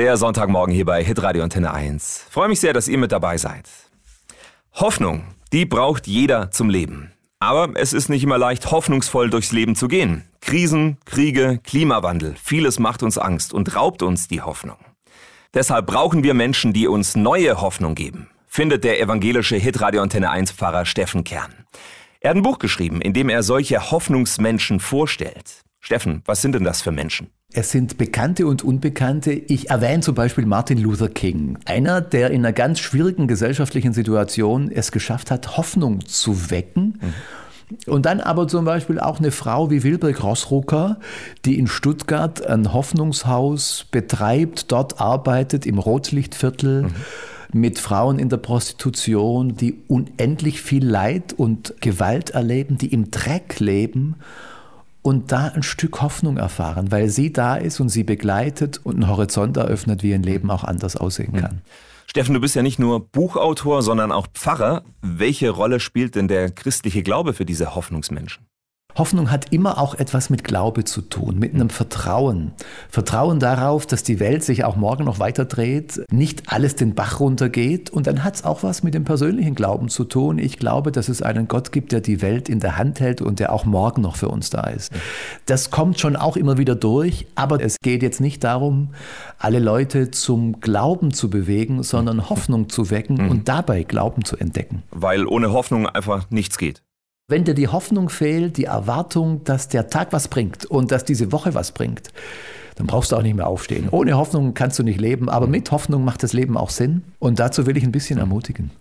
Der Sonntagmorgen hier bei Hitradio Antenne 1. Freue mich sehr, dass ihr mit dabei seid. Hoffnung, die braucht jeder zum Leben. Aber es ist nicht immer leicht, hoffnungsvoll durchs Leben zu gehen. Krisen, Kriege, Klimawandel, vieles macht uns Angst und raubt uns die Hoffnung. Deshalb brauchen wir Menschen, die uns neue Hoffnung geben, findet der evangelische Hitradio Antenne 1 Pfarrer Steffen Kern. Er hat ein Buch geschrieben, in dem er solche Hoffnungsmenschen vorstellt. Steffen, was sind denn das für Menschen? Es sind Bekannte und Unbekannte. Ich erwähne zum Beispiel Martin Luther King. Einer, der in einer ganz schwierigen gesellschaftlichen Situation es geschafft hat, Hoffnung zu wecken. Mhm. Und dann aber zum Beispiel auch eine Frau wie Wilbert Rossrucker, die in Stuttgart ein Hoffnungshaus betreibt, dort arbeitet im Rotlichtviertel. Mhm mit Frauen in der Prostitution, die unendlich viel Leid und Gewalt erleben, die im Dreck leben und da ein Stück Hoffnung erfahren, weil sie da ist und sie begleitet und einen Horizont eröffnet, wie ein Leben auch anders aussehen kann. Mhm. Steffen, du bist ja nicht nur Buchautor, sondern auch Pfarrer. Welche Rolle spielt denn der christliche Glaube für diese Hoffnungsmenschen? Hoffnung hat immer auch etwas mit Glaube zu tun, mit einem Vertrauen. Vertrauen darauf, dass die Welt sich auch morgen noch weiter dreht, nicht alles den Bach runtergeht. Und dann hat es auch was mit dem persönlichen Glauben zu tun. Ich glaube, dass es einen Gott gibt, der die Welt in der Hand hält und der auch morgen noch für uns da ist. Das kommt schon auch immer wieder durch, aber es geht jetzt nicht darum, alle Leute zum Glauben zu bewegen, sondern Hoffnung zu wecken mhm. und dabei Glauben zu entdecken. Weil ohne Hoffnung einfach nichts geht. Wenn dir die Hoffnung fehlt, die Erwartung, dass der Tag was bringt und dass diese Woche was bringt, dann brauchst du auch nicht mehr aufstehen. Ohne Hoffnung kannst du nicht leben, aber mit Hoffnung macht das Leben auch Sinn. Und dazu will ich ein bisschen ermutigen.